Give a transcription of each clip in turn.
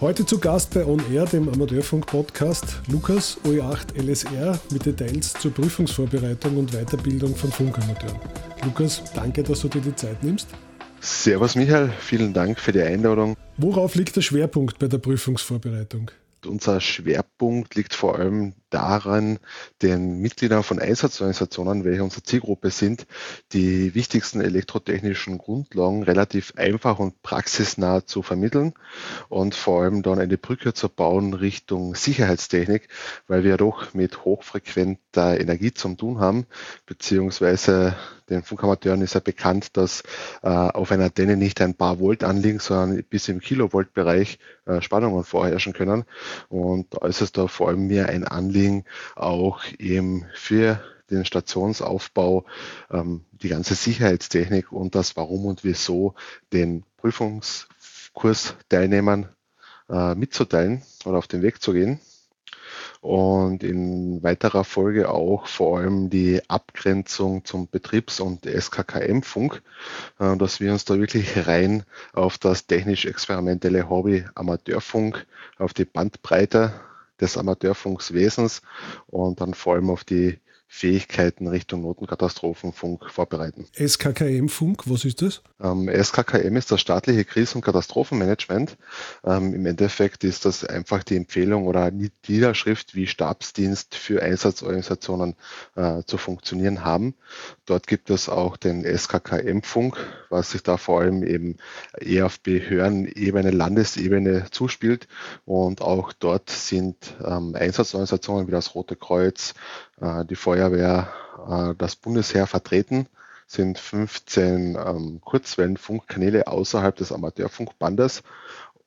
Heute zu Gast bei On Air, dem Amateurfunk-Podcast, Lukas OE8 LSR mit Details zur Prüfungsvorbereitung und Weiterbildung von Funkamateuren. Lukas, danke, dass du dir die Zeit nimmst. Servus Michael, vielen Dank für die Einladung. Worauf liegt der Schwerpunkt bei der Prüfungsvorbereitung? Unser Schwerpunkt liegt vor allem daran, den Mitgliedern von Einsatzorganisationen, welche unsere Zielgruppe sind, die wichtigsten elektrotechnischen Grundlagen relativ einfach und praxisnah zu vermitteln und vor allem dann eine Brücke zu bauen Richtung Sicherheitstechnik, weil wir doch mit hochfrequenter Energie zu tun haben, beziehungsweise den Funkamateuren ist ja bekannt, dass äh, auf einer Antenne nicht ein paar Volt anliegen, sondern bis im Kilovolt-Bereich äh, Spannungen vorherrschen können. Und da ist es da vor allem mir ein Anliegen, auch eben für den Stationsaufbau, ähm, die ganze Sicherheitstechnik und das Warum und Wieso den Prüfungskursteilnehmern äh, mitzuteilen oder auf den Weg zu gehen. Und in weiterer Folge auch vor allem die Abgrenzung zum Betriebs- und SKKM-Funk, äh, dass wir uns da wirklich rein auf das technisch-experimentelle Hobby Amateurfunk, auf die Bandbreite des Amateurfunkswesens. Und dann vor allem auf die Fähigkeiten Richtung Notenkatastrophenfunk vorbereiten. SKKM-Funk, was ist das? Ähm, SKKM ist das staatliche Krisen- und Katastrophenmanagement. Ähm, Im Endeffekt ist das einfach die Empfehlung oder die Niederschrift, wie Stabsdienst für Einsatzorganisationen äh, zu funktionieren haben. Dort gibt es auch den SKKM-Funk, was sich da vor allem eben eher auf Behördenebene, Landesebene zuspielt. Und auch dort sind ähm, Einsatzorganisationen wie das Rote Kreuz, äh, die Feuerwehr, äh, das Bundesheer vertreten, sind 15 ähm, Kurzwellenfunkkanäle außerhalb des Amateurfunkbandes.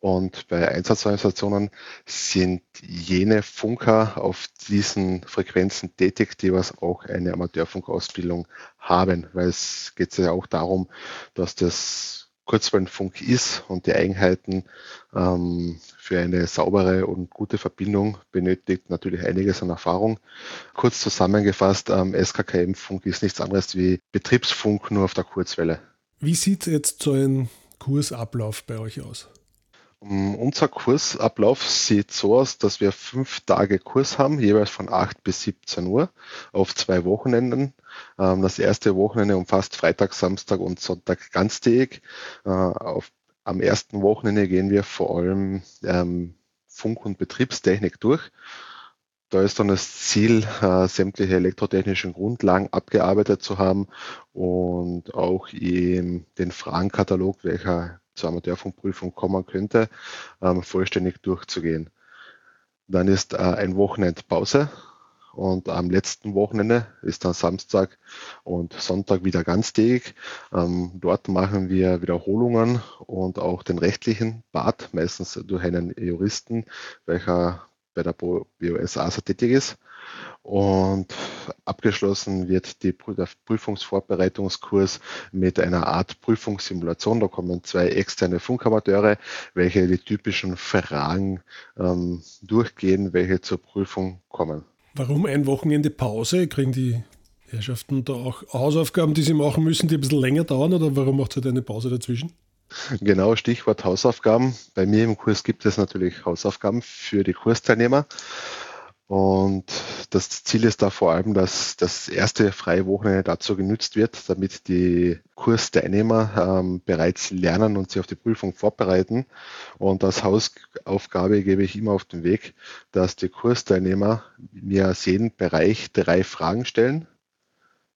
Und bei Einsatzorganisationen sind jene Funker auf diesen Frequenzen tätig, die was auch eine Amateurfunkausbildung haben, weil es geht ja auch darum, dass das Kurzwellenfunk ist und die Eigenheiten ähm, für eine saubere und gute Verbindung benötigt natürlich einiges an Erfahrung. Kurz zusammengefasst, ähm, SKKM-Funk ist nichts anderes wie Betriebsfunk nur auf der Kurzwelle. Wie sieht jetzt so ein Kursablauf bei euch aus? Um, unser Kursablauf sieht so aus, dass wir fünf Tage Kurs haben, jeweils von 8 bis 17 Uhr auf zwei Wochenenden. Ähm, das erste Wochenende umfasst Freitag, Samstag und Sonntag ganztägig. Äh, am ersten Wochenende gehen wir vor allem ähm, Funk- und Betriebstechnik durch. Da ist dann das Ziel, äh, sämtliche elektrotechnischen Grundlagen abgearbeitet zu haben und auch den Fragenkatalog, welcher zur Amateurfunkprüfung kommen könnte, ähm, vollständig durchzugehen. Dann ist äh, ein Wochenend Pause und am letzten Wochenende ist dann Samstag und Sonntag wieder ganztägig. Ähm, dort machen wir Wiederholungen und auch den rechtlichen Part, meistens durch einen Juristen, welcher bei der BOS ASA tätig ist. Und abgeschlossen wird die, der Prüfungsvorbereitungskurs mit einer Art Prüfungssimulation. Da kommen zwei externe Funkamateure, welche die typischen Fragen ähm, durchgehen, welche zur Prüfung kommen. Warum ein Wochenende Pause? Kriegen die Herrschaften da auch Hausaufgaben, die sie machen müssen, die ein bisschen länger dauern oder warum macht ihr eine Pause dazwischen? Genau, Stichwort Hausaufgaben. Bei mir im Kurs gibt es natürlich Hausaufgaben für die Kursteilnehmer. Und das Ziel ist da vor allem, dass das erste freie Wochenende dazu genützt wird, damit die Kursteilnehmer ähm, bereits lernen und sich auf die Prüfung vorbereiten. Und als Hausaufgabe gebe ich immer auf den Weg, dass die Kursteilnehmer mir aus jedem Bereich drei Fragen stellen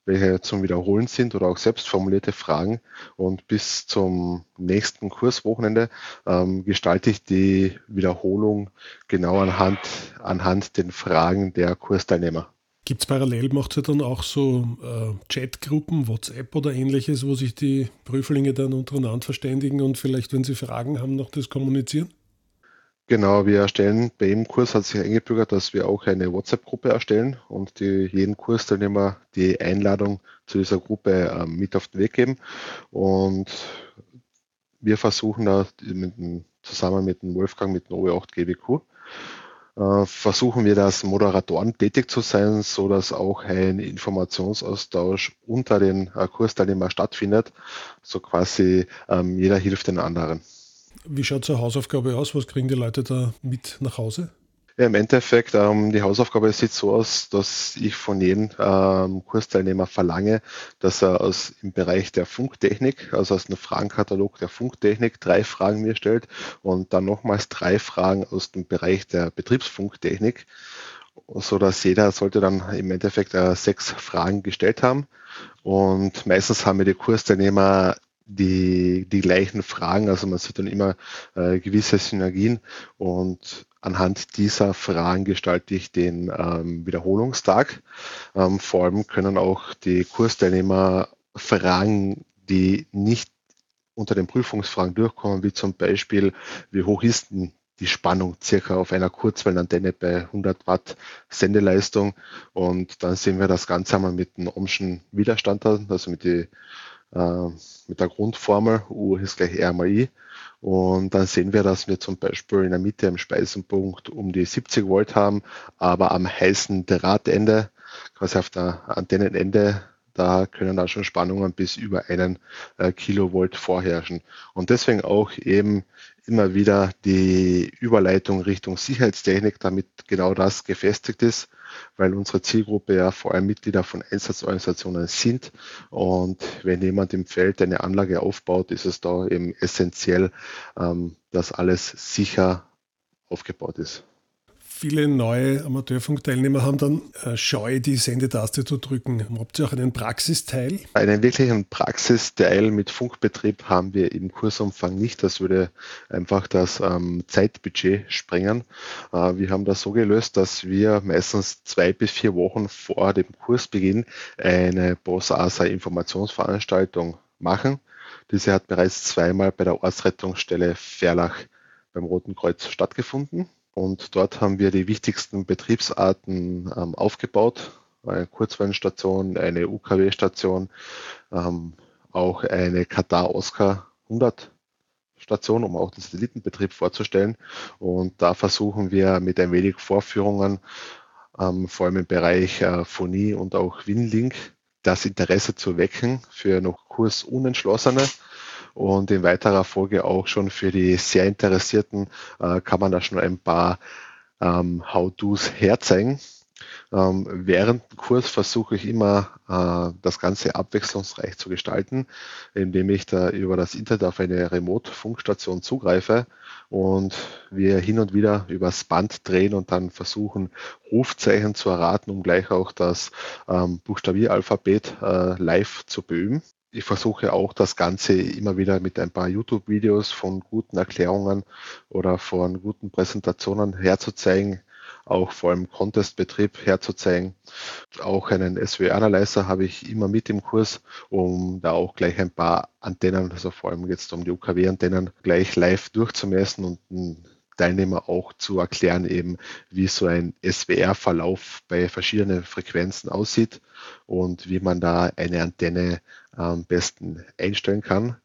welche zum Wiederholen sind oder auch selbst formulierte Fragen. Und bis zum nächsten Kurswochenende ähm, gestalte ich die Wiederholung genau anhand, anhand den Fragen der Kursteilnehmer. Gibt es parallel, macht ihr dann auch so äh, Chatgruppen, WhatsApp oder ähnliches, wo sich die Prüflinge dann untereinander verständigen und vielleicht, wenn sie Fragen haben, noch das kommunizieren? Genau, wir erstellen, bei jedem Kurs hat sich eingebürgert, dass wir auch eine WhatsApp-Gruppe erstellen und die, jeden Kursteilnehmer die Einladung zu dieser Gruppe äh, mit auf den Weg geben. Und wir versuchen da mit dem, zusammen mit dem Wolfgang, mit dem OE8 GBQ, äh, versuchen wir das Moderatoren tätig zu sein, so dass auch ein Informationsaustausch unter den äh, Kursteilnehmern stattfindet. So quasi ähm, jeder hilft den anderen. Wie schaut so eine Hausaufgabe aus? Was kriegen die Leute da mit nach Hause? Ja, Im Endeffekt, ähm, die Hausaufgabe sieht so aus, dass ich von jedem ähm, Kursteilnehmer verlange, dass er aus im Bereich der Funktechnik, also aus einem Fragenkatalog der Funktechnik, drei Fragen mir stellt und dann nochmals drei Fragen aus dem Bereich der Betriebsfunktechnik, so dass jeder sollte dann im Endeffekt äh, sechs Fragen gestellt haben. Und meistens haben wir die Kursteilnehmer die, die gleichen Fragen. Also man sieht dann immer äh, gewisse Synergien und anhand dieser Fragen gestalte ich den ähm, Wiederholungstag. Ähm, vor allem können auch die Kursteilnehmer Fragen, die nicht unter den Prüfungsfragen durchkommen, wie zum Beispiel, wie hoch ist denn die Spannung circa auf einer Kurzwellenantenne bei 100 Watt Sendeleistung und dann sehen wir das Ganze einmal mit dem Ohmschen Widerstand, also mit die äh, mit der Grundformel U ist gleich R mal I. Und dann sehen wir, dass wir zum Beispiel in der Mitte im Speisenpunkt um die 70 Volt haben, aber am heißen Drahtende, quasi auf der Antennenende, da können da schon Spannungen bis über einen äh, Kilovolt vorherrschen. Und deswegen auch eben immer wieder die Überleitung Richtung Sicherheitstechnik, damit genau das gefestigt ist weil unsere Zielgruppe ja vor allem Mitglieder von Einsatzorganisationen sind. Und wenn jemand im Feld eine Anlage aufbaut, ist es da eben essentiell, ähm, dass alles sicher aufgebaut ist. Viele neue Amateurfunkteilnehmer haben dann äh, Scheu, die Sendetaste zu drücken. Habt ihr auch einen Praxisteil? Einen wirklichen Praxisteil mit Funkbetrieb haben wir im Kursumfang nicht. Das würde einfach das ähm, Zeitbudget sprengen. Äh, wir haben das so gelöst, dass wir meistens zwei bis vier Wochen vor dem Kursbeginn eine BOS-ASA-Informationsveranstaltung machen. Diese hat bereits zweimal bei der Ortsrettungsstelle Verlach beim Roten Kreuz stattgefunden. Und dort haben wir die wichtigsten Betriebsarten ähm, aufgebaut. Eine Kurzwellenstation, eine UKW-Station, ähm, auch eine Katar Oscar 100 Station, um auch den Satellitenbetrieb vorzustellen. Und da versuchen wir mit ein wenig Vorführungen, ähm, vor allem im Bereich äh, Phonie und auch Winlink, das Interesse zu wecken für noch Kursunentschlossene und in weiterer Folge auch schon für die sehr Interessierten äh, kann man da schon ein paar ähm, How-Dos herzeigen. Ähm, während dem Kurs versuche ich immer, äh, das Ganze abwechslungsreich zu gestalten, indem ich da über das Internet auf eine Remote-Funkstation zugreife und wir hin und wieder übers Band drehen und dann versuchen, Rufzeichen zu erraten, um gleich auch das ähm, Buchstabieralphabet äh, live zu beüben ich versuche auch das Ganze immer wieder mit ein paar YouTube-Videos von guten Erklärungen oder von guten Präsentationen herzuzeigen, auch vor allem Contest-Betrieb herzuzeigen. Auch einen SW-Analyzer habe ich immer mit im Kurs, um da auch gleich ein paar Antennen, also vor allem jetzt um die UKW-Antennen, gleich live durchzumessen und ein Teilnehmer auch zu erklären, eben wie so ein SWR-Verlauf bei verschiedenen Frequenzen aussieht und wie man da eine Antenne am besten einstellen kann,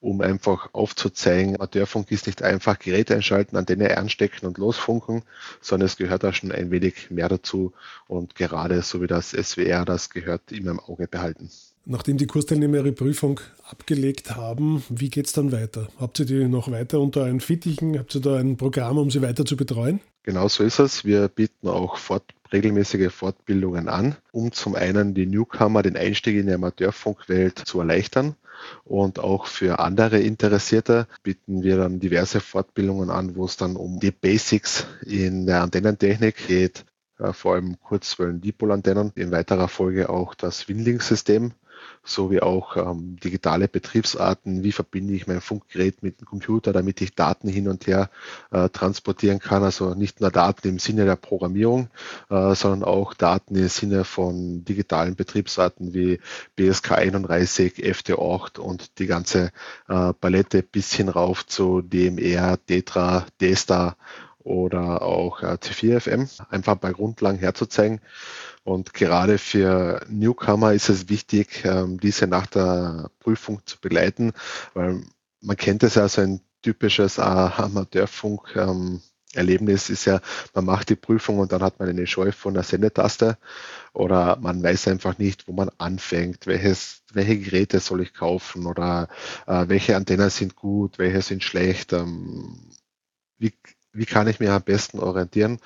um einfach aufzuzeigen, Amateurfunk ist nicht einfach Gerät einschalten, Antenne anstecken und losfunken, sondern es gehört da schon ein wenig mehr dazu und gerade so wie das SWR, das gehört immer im Auge behalten. Nachdem die Kursteilnehmer ihre Prüfung abgelegt haben, wie geht es dann weiter? Habt ihr die noch weiter unter einen Fittichen? Habt ihr da ein Programm, um sie weiter zu betreuen? Genau so ist es. Wir bieten auch fort, regelmäßige Fortbildungen an, um zum einen die Newcomer den Einstieg in die Amateurfunkwelt zu erleichtern. Und auch für andere Interessierte bieten wir dann diverse Fortbildungen an, wo es dann um die Basics in der Antennentechnik geht, vor allem Kurzwellen-Dipolantennen, in weiterer Folge auch das Winlink-System sowie auch ähm, digitale Betriebsarten. Wie verbinde ich mein Funkgerät mit dem Computer, damit ich Daten hin und her äh, transportieren kann? Also nicht nur Daten im Sinne der Programmierung, äh, sondern auch Daten im Sinne von digitalen Betriebsarten wie BSK 31, FT8 und die ganze äh, Palette bis hin rauf zu DMR, Tetra, DSTA oder auch äh, T4FM, einfach bei Grundlagen herzuzeigen. Und gerade für Newcomer ist es wichtig, ähm, diese nach der Prüfung zu begleiten, weil man kennt es ja so ein typisches Amateurfunk. Ähm, Erlebnis ist ja, man macht die Prüfung und dann hat man eine Scheu von der Sendetaste oder man weiß einfach nicht, wo man anfängt, welches, welche Geräte soll ich kaufen oder äh, welche Antennen sind gut, welche sind schlecht. Ähm, wie, wie kann ich mir am besten orientieren?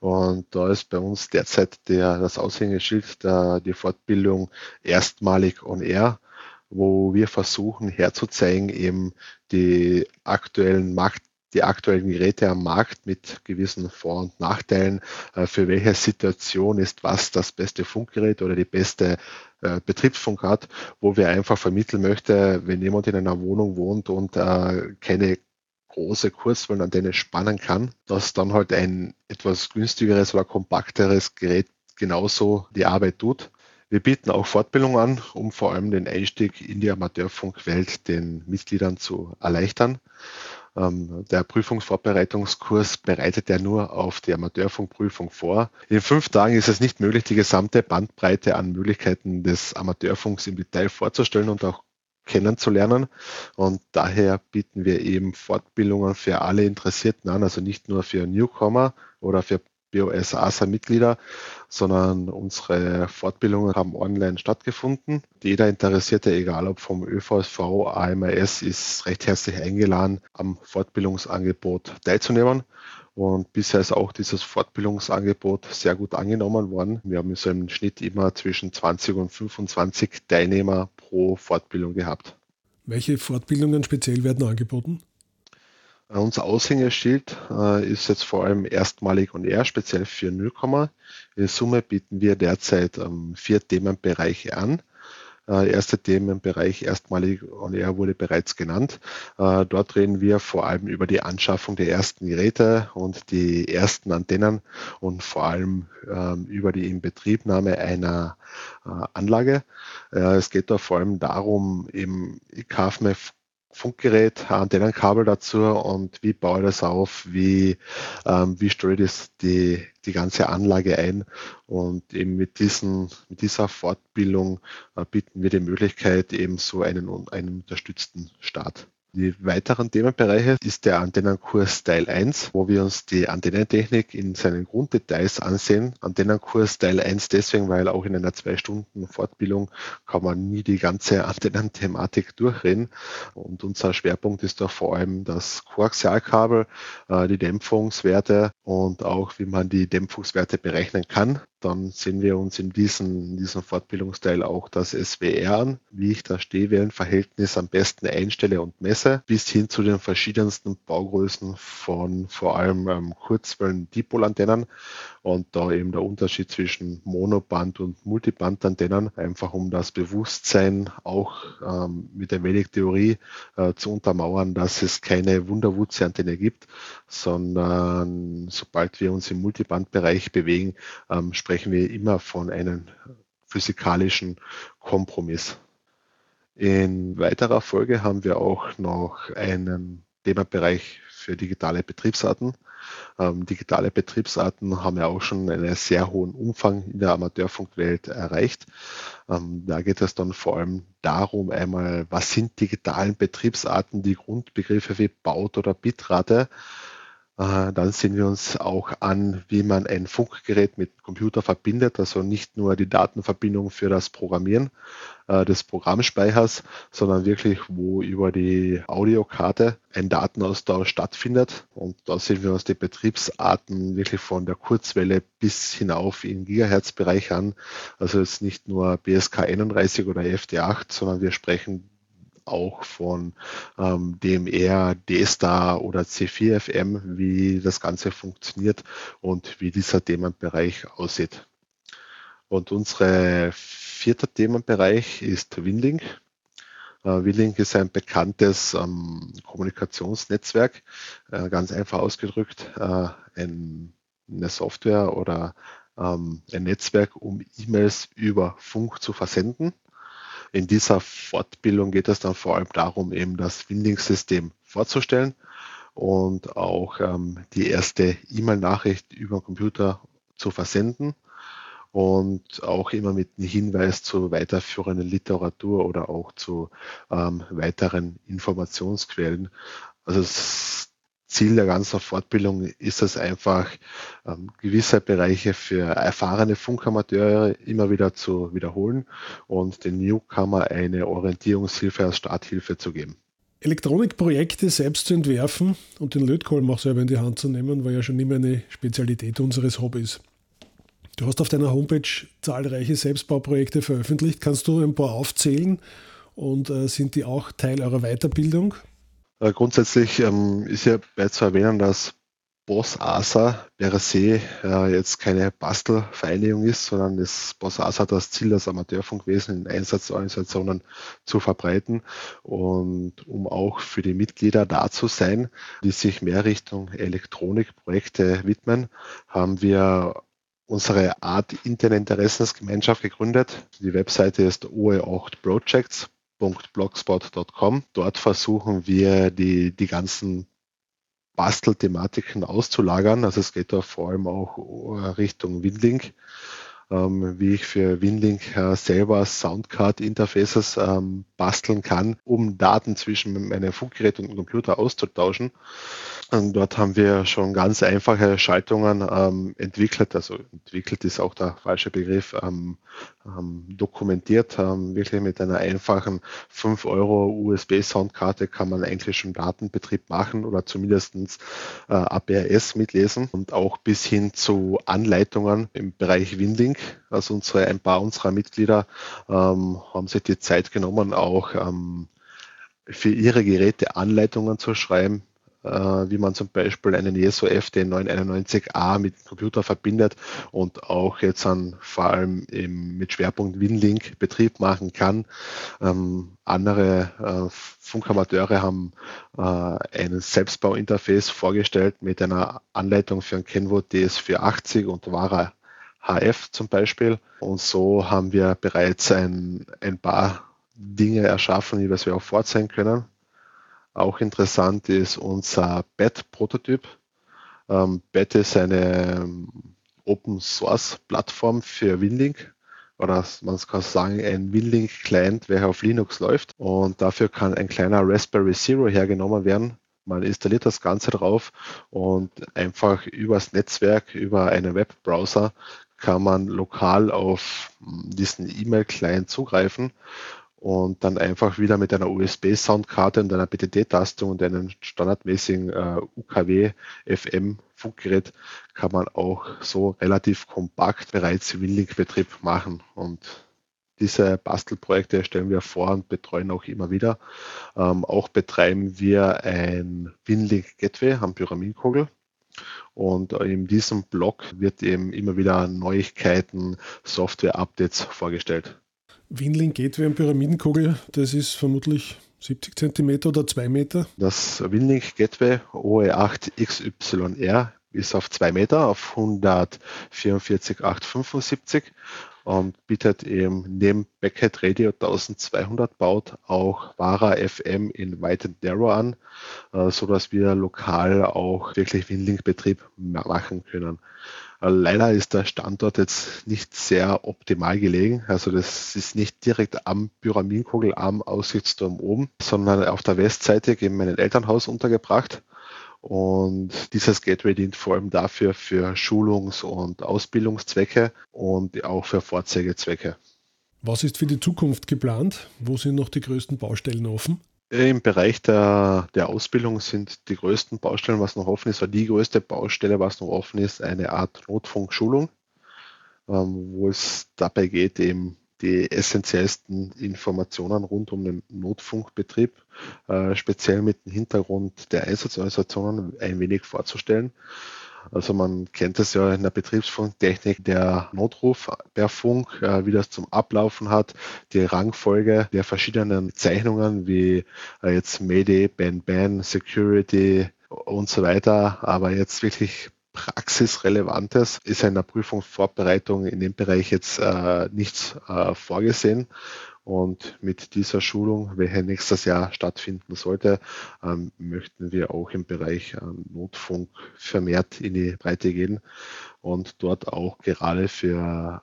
Und da ist bei uns derzeit der, das Aushängeschild der, die Fortbildung erstmalig on air wo wir versuchen herzuzeigen, eben die aktuellen Markt die aktuellen Geräte am Markt mit gewissen Vor- und Nachteilen, äh, für welche Situation ist was das beste Funkgerät oder die beste äh, Betriebsfunk hat, wo wir einfach vermitteln möchte, wenn jemand in einer Wohnung wohnt und äh, keine große Kurzwellenantenne spannen kann, dass dann halt ein etwas günstigeres oder kompakteres Gerät genauso die Arbeit tut. Wir bieten auch Fortbildung an, um vor allem den Einstieg in die Amateurfunkwelt den Mitgliedern zu erleichtern. Ähm, der Prüfungsvorbereitungskurs bereitet ja nur auf die Amateurfunkprüfung vor. In fünf Tagen ist es nicht möglich, die gesamte Bandbreite an Möglichkeiten des Amateurfunks im Detail vorzustellen und auch kennenzulernen. Und daher bieten wir eben Fortbildungen für alle Interessierten an, also nicht nur für Newcomer oder für BOS ASA-Mitglieder, sondern unsere Fortbildungen haben online stattgefunden. Jeder Interessierte, egal ob vom ÖVSV, AMRS, ist recht herzlich eingeladen, am Fortbildungsangebot teilzunehmen. Und bisher ist auch dieses Fortbildungsangebot sehr gut angenommen worden. Wir haben so im Schnitt immer zwischen 20 und 25 Teilnehmer pro Fortbildung gehabt. Welche Fortbildungen speziell werden angeboten? Unser Aushängeschild äh, ist jetzt vor allem erstmalig und eher speziell für Newcomer. In Summe bieten wir derzeit ähm, vier Themenbereiche an. Äh, erster Themenbereich erstmalig und eher wurde bereits genannt. Äh, dort reden wir vor allem über die Anschaffung der ersten Geräte und die ersten Antennen und vor allem ähm, über die Inbetriebnahme einer äh, Anlage. Es geht da vor allem darum, eben, mir Funkgerät, Antennenkabel dazu und wie baue ich das auf, wie, ähm, wie stelle ich das, die, die ganze Anlage ein. Und eben mit, diesen, mit dieser Fortbildung äh, bieten wir die Möglichkeit, eben so einen, einen unterstützten Start. Die weiteren Themenbereiche ist der Antennenkurs Teil 1, wo wir uns die Antennentechnik in seinen Grunddetails ansehen. Antennenkurs Teil 1 deswegen, weil auch in einer zwei Stunden Fortbildung kann man nie die ganze Antennenthematik durchreden. Und unser Schwerpunkt ist da vor allem das Koaxialkabel, äh, die Dämpfungswerte und auch wie man die Dämpfungswerte berechnen kann dann sehen wir uns in diesem, in diesem Fortbildungsteil auch das SWR an, wie ich das Stehwellenverhältnis am besten einstelle und messe, bis hin zu den verschiedensten Baugrößen von vor allem ähm, Kurzwellen-Dipolantennen und da eben der Unterschied zwischen Monoband- und Multibandantennen, einfach um das Bewusstsein auch ähm, mit ein wenig Theorie äh, zu untermauern, dass es keine Wunderwutze-Antenne gibt, sondern sobald wir uns im Multibandbereich bewegen, ähm, sprechen wir immer von einem physikalischen Kompromiss. In weiterer Folge haben wir auch noch einen Themenbereich für digitale Betriebsarten. Ähm, digitale Betriebsarten haben ja auch schon einen sehr hohen Umfang in der Amateurfunkwelt erreicht. Ähm, da geht es dann vor allem darum, einmal, was sind digitalen Betriebsarten, die Grundbegriffe wie Baut oder Bitrate dann sehen wir uns auch an, wie man ein Funkgerät mit Computer verbindet, also nicht nur die Datenverbindung für das Programmieren äh, des Programmspeichers, sondern wirklich, wo über die Audiokarte ein Datenaustausch stattfindet. Und da sehen wir uns die Betriebsarten wirklich von der Kurzwelle bis hinauf in Gigahertz-Bereich an. Also jetzt nicht nur BSK 31 oder FD8, sondern wir sprechen auch von ähm, DMR, D-Star oder C4FM, wie das Ganze funktioniert und wie dieser Themenbereich aussieht. Und unsere vierter Themenbereich ist Winlink. Äh, Winlink ist ein bekanntes ähm, Kommunikationsnetzwerk, äh, ganz einfach ausgedrückt, äh, ein, eine Software oder ähm, ein Netzwerk, um E-Mails über Funk zu versenden. In dieser Fortbildung geht es dann vor allem darum, eben das Winding-System vorzustellen und auch ähm, die erste E-Mail-Nachricht über den Computer zu versenden und auch immer mit einem Hinweis zu weiterführenden Literatur oder auch zu ähm, weiteren Informationsquellen. Also Ziel der ganzen Fortbildung ist es einfach, ähm, gewisse Bereiche für erfahrene Funkamateure immer wieder zu wiederholen und den Newcomer eine Orientierungshilfe als Starthilfe zu geben. Elektronikprojekte selbst zu entwerfen und den Lötkolben auch selber in die Hand zu nehmen, war ja schon immer eine Spezialität unseres Hobbys. Du hast auf deiner Homepage zahlreiche Selbstbauprojekte veröffentlicht. Kannst du ein paar aufzählen und äh, sind die auch Teil eurer Weiterbildung? Äh, grundsätzlich ähm, ist ja zu erwähnen, dass Boss ASA per se äh, jetzt keine Bastelvereinigung ist, sondern das Boss ASA hat das Ziel, das Amateurfunkwesen in Einsatzorganisationen zu verbreiten und um auch für die Mitglieder da zu sein, die sich mehr Richtung Elektronikprojekte widmen, haben wir unsere Art interne Interessensgemeinschaft gegründet. Die Webseite ist oe8projects.blogspot.com. Dort versuchen wir die, die ganzen Bastelthematiken auszulagern. Also es geht da vor allem auch Richtung Windlink ähm, wie ich für Winlink äh, selber Soundcard-Interfaces ähm, basteln kann, um Daten zwischen meinem Funkgerät und dem Computer auszutauschen. Und dort haben wir schon ganz einfache Schaltungen ähm, entwickelt, also entwickelt ist auch der falsche Begriff, ähm, ähm, dokumentiert. Ähm, wirklich mit einer einfachen 5 Euro USB-Soundkarte kann man eigentlich schon Datenbetrieb machen oder zumindest äh, APRS mitlesen und auch bis hin zu Anleitungen im Bereich Winlink also unsere, ein paar unserer Mitglieder ähm, haben sich die Zeit genommen, auch ähm, für ihre Geräte Anleitungen zu schreiben, äh, wie man zum Beispiel einen ESO FD991A mit Computer verbindet und auch jetzt an vor allem im, mit Schwerpunkt WinLink Betrieb machen kann. Ähm, andere äh, Funkamateure haben äh, ein Selbstbauinterface vorgestellt mit einer Anleitung für ein Kenwood DS480 und Vara HF zum Beispiel. Und so haben wir bereits ein, ein paar Dinge erschaffen, die wir auch vorzeigen können. Auch interessant ist unser BET-Prototyp. Ähm, BET ist eine ähm, Open Source Plattform für Winlink oder man kann sagen ein Winlink Client, welcher auf Linux läuft und dafür kann ein kleiner Raspberry Zero hergenommen werden. Man installiert das Ganze drauf und einfach übers Netzwerk, über einen Webbrowser kann man lokal auf diesen E-Mail-Client zugreifen und dann einfach wieder mit einer USB-Soundkarte und einer BTD-Taste und einem standardmäßigen äh, UKW-FM-Funkgerät kann man auch so relativ kompakt bereits WinLink-Betrieb machen. Und diese Bastelprojekte stellen wir vor und betreuen auch immer wieder. Ähm, auch betreiben wir ein WinLink Gateway am Pyramidenkogel. Und in diesem Blog wird eben immer wieder Neuigkeiten, Software-Updates vorgestellt. Winlink Gateway und Pyramidenkugel, das ist vermutlich 70 cm oder 2 Meter. Das Winlink Gateway OE8XYR ist auf 2 Meter, auf 144,875 und bietet eben neben Backhead Radio 1200 baut auch Vara FM in White and Narrow an, äh, so dass wir lokal auch wirklich Winlink-Betrieb machen können. Äh, leider ist der Standort jetzt nicht sehr optimal gelegen. Also das ist nicht direkt am Pyramidenkugel am Aussichtsturm oben, sondern auf der Westseite in meinem Elternhaus untergebracht. Und dieses Gateway dient vor allem dafür für Schulungs- und Ausbildungszwecke und auch für Vorzeigezwecke. Was ist für die Zukunft geplant? Wo sind noch die größten Baustellen offen? Im Bereich der, der Ausbildung sind die größten Baustellen, was noch offen ist, oder die größte Baustelle, was noch offen ist, eine Art Notfunkschulung, ähm, wo es dabei geht, eben die essentiellsten Informationen rund um den Notfunkbetrieb, äh, speziell mit dem Hintergrund der Einsatzorganisationen ein wenig vorzustellen. Also man kennt es ja in der Betriebsfunktechnik, der Notruf per Funk, äh, wie das zum Ablaufen hat, die Rangfolge der verschiedenen Zeichnungen wie äh, jetzt Mayday, Ben Ben, Security und so weiter, aber jetzt wirklich Praxisrelevantes ist in der Prüfungsvorbereitung in dem Bereich jetzt äh, nichts äh, vorgesehen. Und mit dieser Schulung, welche nächstes Jahr stattfinden sollte, ähm, möchten wir auch im Bereich äh, Notfunk vermehrt in die Breite gehen und dort auch gerade für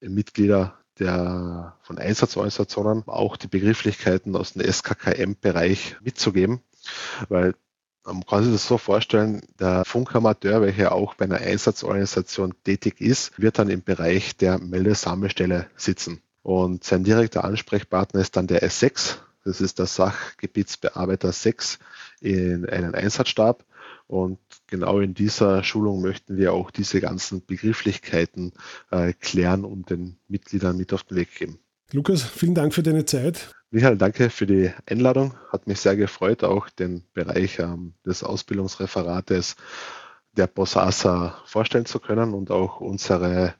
Mitglieder der, von Einsatzorganisationen auch die Begrifflichkeiten aus dem SKKM-Bereich mitzugeben, weil Man kann sich das so vorstellen, der Funkamateur, welcher auch bei einer Einsatzorganisation tätig ist, wird dann im Bereich der Meldesammelstelle sitzen. Und sein direkter Ansprechpartner ist dann der S6, das ist der Sachgebietsbearbeiter 6 in einen Einsatzstab. Und genau in dieser Schulung möchten wir auch diese ganzen Begrifflichkeiten äh, klären und den Mitgliedern mit auf den Weg geben. Lukas, vielen Dank für deine Zeit. Michael, danke für die Einladung. Hat mich sehr gefreut, auch den Bereich ähm, des Ausbildungsreferates der Bosasa vorstellen zu können und auch unsere,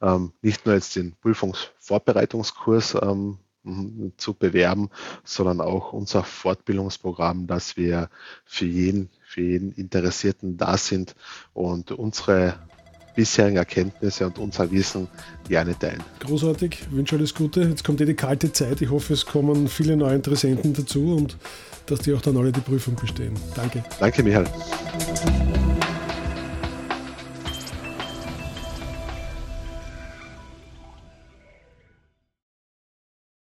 ähm, nicht nur jetzt den Prüfungsvorbereitungskurs ähm, zu bewerben, sondern auch unser Fortbildungsprogramm, dass wir für jeden, für jeden Interessierten da sind und unsere bisherigen Erkenntnisse und unser Wissen gerne teilen. Großartig, wünsche alles Gute. Jetzt kommt eh die kalte Zeit. Ich hoffe, es kommen viele neue Interessenten dazu und dass die auch dann alle die Prüfung bestehen. Danke. Danke, Michael.